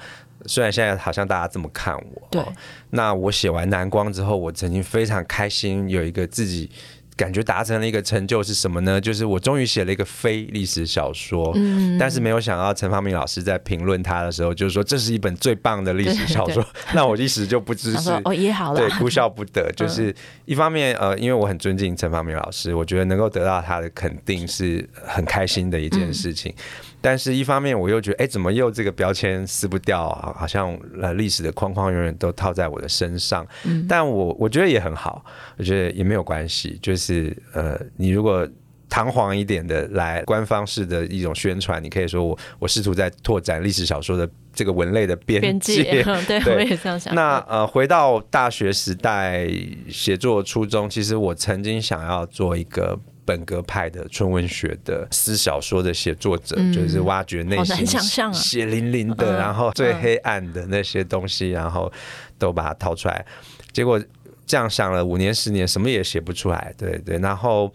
虽然现在好像大家这么看我，对，那我写完《南光》之后，我曾经非常开心，有一个自己感觉达成了一个成就是什么呢？就是我终于写了一个非历史小说，嗯，但是没有想到陈方明老师在评论他的时候，就是说这是一本最棒的历史小说，那我一时就不知是哦也好了，对，哭笑不得。就是一方面呃，因为我很尊敬陈方明老师，我觉得能够得到他的肯定是很开心的一件事情。嗯但是，一方面我又觉得，哎，怎么又这个标签撕不掉啊？好像呃历史的框框永远都套在我的身上。嗯，但我我觉得也很好，我觉得也没有关系。就是呃，你如果堂皇一点的来官方式的一种宣传，你可以说我我试图在拓展历史小说的这个文类的边界。对，对我也这样想。那呃，回到大学时代写作初衷，其实我曾经想要做一个。本格派的纯文学的私小说的写作者，嗯、就是挖掘内心血淋淋的，然后最黑暗的那些东西，然后都把它掏出来。结果这样想了五年十年，什么也写不出来。对对，然后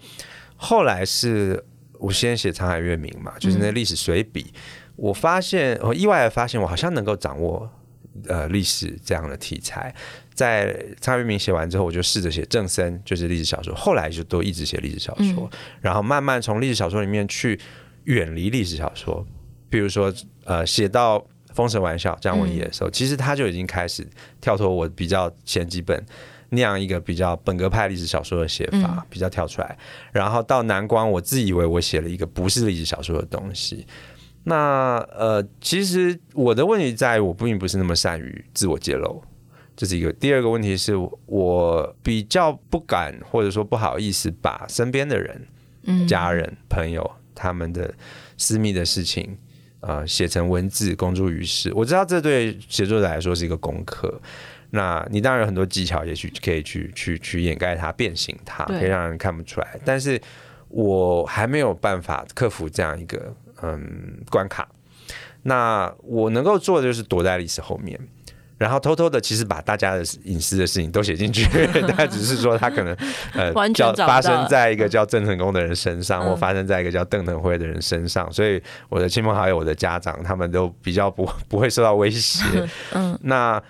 后来是我先写《沧海月明》嘛，就是那历史随笔。我发现，我意外的发现，我好像能够掌握呃历史这样的题材。在蔡月明写完之后，我就试着写郑森，就是历史小说。后来就都一直写历史小说，嗯、然后慢慢从历史小说里面去远离历史小说。比如说，呃，写到《封神玩笑》这样文艺的时候，嗯、其实他就已经开始跳脱我比较前几本那样一个比较本格派历史小说的写法，嗯、比较跳出来。然后到南光，我自以为我写了一个不是历史小说的东西。那呃，其实我的问题在于，我并不是那么善于自我揭露。这是一个。第二个问题是我比较不敢，或者说不好意思把身边的人、嗯、家人、朋友他们的私密的事情，呃，写成文字公诸于世。我知道这对写作者来说是一个功课。那你当然有很多技巧，也许可以去去去掩盖它、变形它，可以让人看不出来。但是我还没有办法克服这样一个嗯关卡。那我能够做的就是躲在历史后面。然后偷偷的，其实把大家的隐私的事情都写进去，但只是说他可能呃，叫发生在一个叫郑成功的人身上，或发生在一个叫邓腾辉的人身上，所以我的亲朋好友、我的家长，他们都比较不不会受到威胁。嗯，那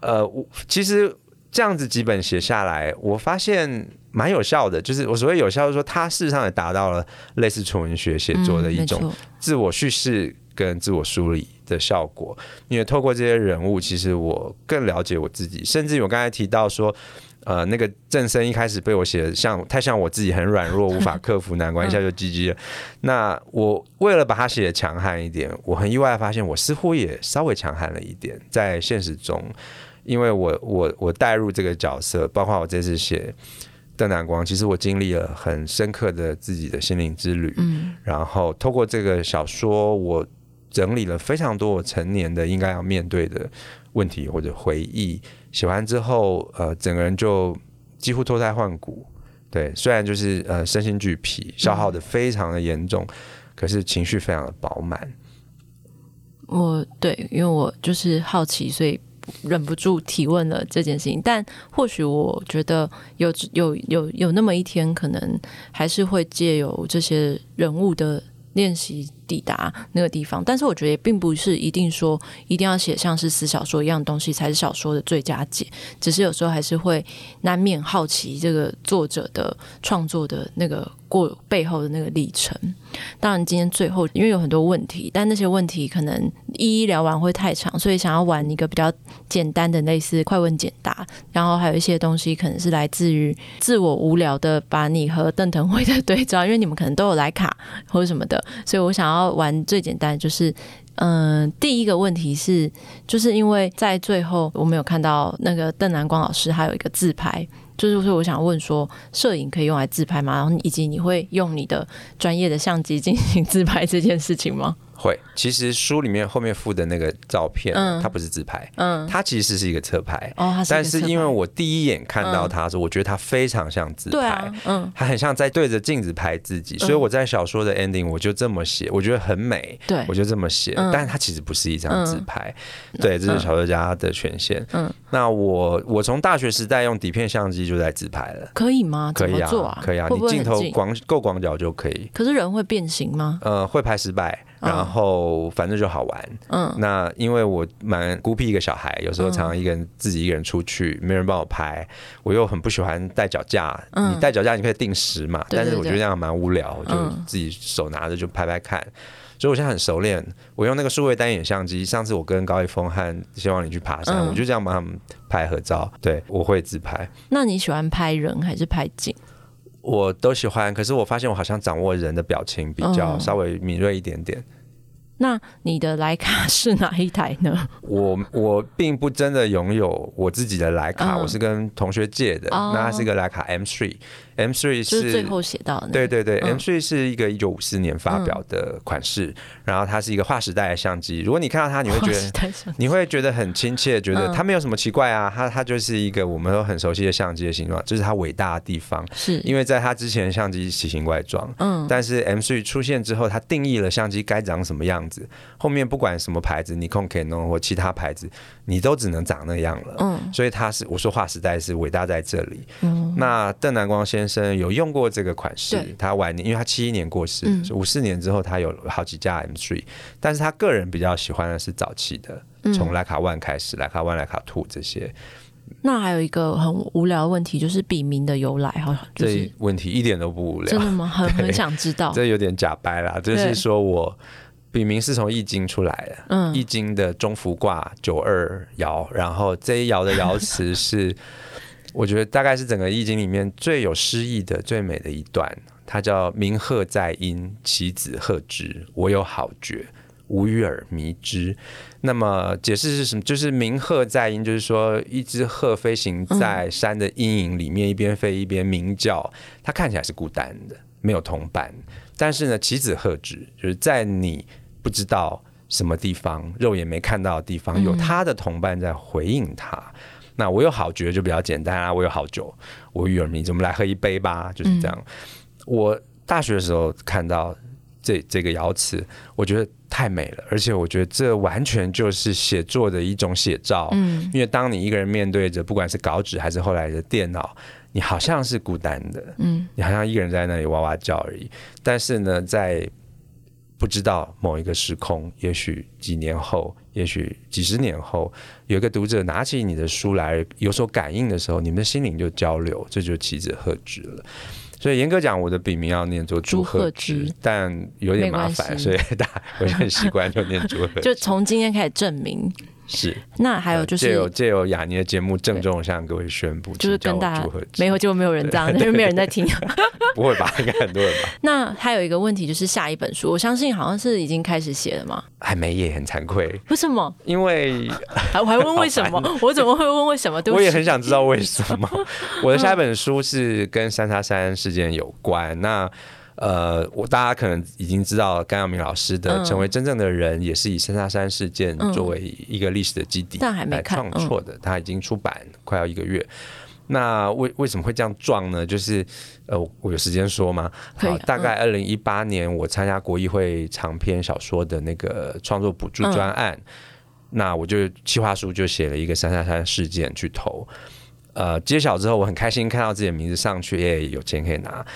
呃，其实这样子几本写下来，我发现蛮有效的，就是我所谓有效，就是说它事实上也达到了类似纯文学写作的一种自我叙事跟自我梳理的效果，因为透过这些人物，其实我更了解我自己。甚至我刚才提到说，呃，那个正生一开始被我写的像太像我自己，很软弱，无法克服难关，一下就 GG 了。那我为了把它写的强悍一点，我很意外发现，我似乎也稍微强悍了一点，在现实中，因为我我我带入这个角色，包括我这次写邓南光，其实我经历了很深刻的自己的心灵之旅。嗯，然后透过这个小说，我。整理了非常多我成年的应该要面对的问题或者回忆，写完之后，呃，整个人就几乎脱胎换骨。对，虽然就是呃身心俱疲，消耗得非常的严重，可是情绪非常的饱满。我对，因为我就是好奇，所以忍不住提问了这件事情。但或许我觉得有有有有那么一天，可能还是会借由这些人物的练习。抵达那个地方，但是我觉得也并不是一定说一定要写像是死小说一样东西才是小说的最佳解，只是有时候还是会难免好奇这个作者的创作的那个过背后的那个历程。当然，今天最后因为有很多问题，但那些问题可能一一聊完会太长，所以想要玩一个比较简单的类似快问简答，然后还有一些东西可能是来自于自我无聊的把你和邓腾辉的对照，因为你们可能都有来卡或者什么的，所以我想要。玩最简单就是，嗯、第一个问题是，就是因为在最后我们有看到那个邓南光老师还有一个自拍，就是说我想问说，摄影可以用来自拍吗？然后以及你会用你的专业的相机进行自拍这件事情吗？会，其实书里面后面附的那个照片，嗯、它不是自拍，嗯，它其实是一个侧拍，哦，是但是因为我第一眼看到它的时候，嗯、我觉得它非常像自拍，啊、嗯，它很像在对着镜子拍自己，所以我在小说的 ending 我就这么写，我觉得很美，对，我就这么写，嗯、但是它其实不是一张自拍，嗯、对，这是小说家的权限，嗯，那我我从大学时代用底片相机就在自拍了，可以吗？可以啊，可以啊，你镜头广够广角就可以，可是人会变形吗？呃，会拍失败。然后反正就好玩，嗯，那因为我蛮孤僻一个小孩，有时候常常一个人自己一个人出去，没人帮我拍，我又很不喜欢带脚架，嗯。你带脚架你可以定时嘛，但是我觉得这样蛮无聊，就自己手拿着就拍拍看，所以我现在很熟练，我用那个数位单眼相机，上次我跟高一峰和希望你去爬山，我就这样帮他们拍合照，对，我会自拍。那你喜欢拍人还是拍景？我都喜欢，可是我发现我好像掌握人的表情比较稍微敏锐一点点。那你的徕卡是哪一台呢？我我并不真的拥有我自己的徕卡，嗯、我是跟同学借的。哦、那它是一个徕卡 M3。M3 是最后写到的，对对对，M3 是一个一九五四年发表的款式，然后它是一个划时代的相机。如果你看到它，你会觉得你会觉得很亲切，觉得它没有什么奇怪啊，它它就是一个我们都很熟悉的相机的形状，这是它伟大的地方。是因为在它之前相机奇形怪状，嗯，但是 M3 出现之后，它定义了相机该长什么样子。后面不管什么牌子，尼康、Canon 或其他牌子，你都只能长那样了。嗯，所以它是我说划时代是伟大在这里。嗯，那邓南光先有用过这个款式，他晚年，因为他七一年过世，五四、嗯、年之后他有好几架 M3，但是他个人比较喜欢的是早期的，从莱卡 One 开始，莱卡 One、莱卡 Two 这些。那还有一个很无聊的问题，就是笔名的由来，哈，就是、这问题一点都不无聊，真的吗？很 很想知道，这有点假掰啦，就是说我笔名是从易经出来的，嗯，易经的中孚卦九二爻，然后这一爻的爻辞是。我觉得大概是整个易经里面最有诗意的、最美的一段，它叫“鸣鹤在阴，其子贺之。我有好觉，吾与尔迷之。”那么解释是什么？就是鸣鹤在阴，就是说一只鹤飞行在山的阴影里面，一边飞一边鸣叫，它看起来是孤单的，没有同伴。但是呢，其子贺之，就是在你不知道什么地方、肉眼没看到的地方，有他的同伴在回应他。那我有好觉就比较简单啊，我有好酒，我与尔迷之，我们来喝一杯吧，就是这样。嗯、我大学的时候看到这这个爻辞，我觉得太美了，而且我觉得这完全就是写作的一种写照。嗯，因为当你一个人面对着不管是稿纸还是后来的电脑，你好像是孤单的，嗯，你好像一个人在那里哇哇叫而已。但是呢，在不知道某一个时空，也许几年后，也许几十年后，有一个读者拿起你的书来有所感应的时候，你们的心灵就交流，这就棋子贺知了。所以严格讲，我的笔名要念作朱贺之，但有点麻烦，所以大家我很习惯就念朱贺。就从今天开始正名。是，那还有就是借由借由雅尼的节目郑重向各位宣布，就是跟大家没有，就没有人这样，因为没有人在听。不会吧？应该很多人吧？那还有一个问题就是下一本书，我相信好像是已经开始写了吗？还没也很惭愧。为什么？因为 还我还问为什么？我怎么会问为什么？对不起，我也很想知道为什么。我的下一本书是跟三叉山事件有关。那。呃，我大家可能已经知道甘耀明老师的《成为真正的人》也是以三叉山事件作为一个历史的基底来创作的。他已经出版快要一个月。那为为什么会这样撞呢？就是呃，我有时间说吗？好，大概二零一八年我参加国艺会长篇小说的那个创作补助专案，那我就企划书就写了一个三叉山事件去投。呃，揭晓之后我很开心看到自己的名字上去，也有钱可以拿。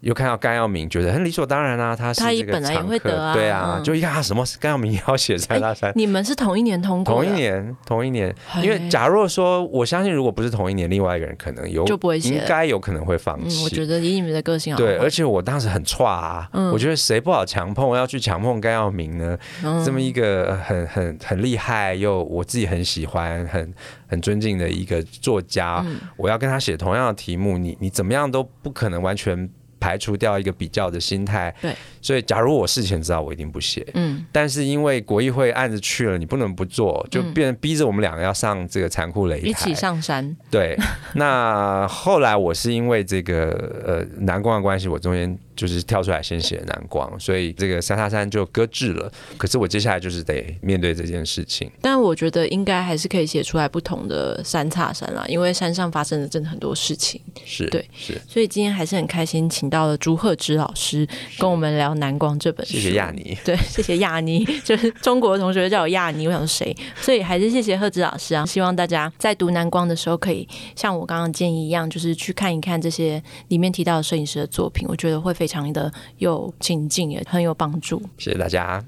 又看到甘耀明，觉得很理所当然啊，他是这个本来也会得啊，对啊，就一看他什么甘耀明也要写三大三，你们是同一年通过，同一年，同一年，因为假如说，我相信如果不是同一年，另外一个人可能有就不会写，应该有可能会放弃。我觉得以你们的个性，对，而且我当时很差啊，我觉得谁不好强碰，要去强碰甘耀明呢？这么一个很很很厉害又我自己很喜欢、很很尊敬的一个作家，我要跟他写同样的题目，你你怎么样都不可能完全。排除掉一个比较的心态，对，所以假如我事前知道，我一定不写，嗯，但是因为国议会案子去了，你不能不做，就变逼着我们两个要上这个残酷擂台，一起上山。对，那后来我是因为这个呃难关的关系，我中间就是跳出来先写南光，所以这个三叉山就搁置了。可是我接下来就是得面对这件事情。但我觉得应该还是可以写出来不同的三叉山啦，因为山上发生了真的很多事情。是对，是。所以今天还是很开心，请到了朱赫之老师跟我们聊南光这本书。谢谢亚妮。对，谢谢亚妮，就是中国的同学叫我亚妮，我想说谁？所以还是谢谢赫之老师啊！希望大家在读南光的时候，可以像我刚刚建议一样，就是去看一看这些里面提到的摄影师的作品，我觉得会非常的有情境，也很有帮助。谢谢大家。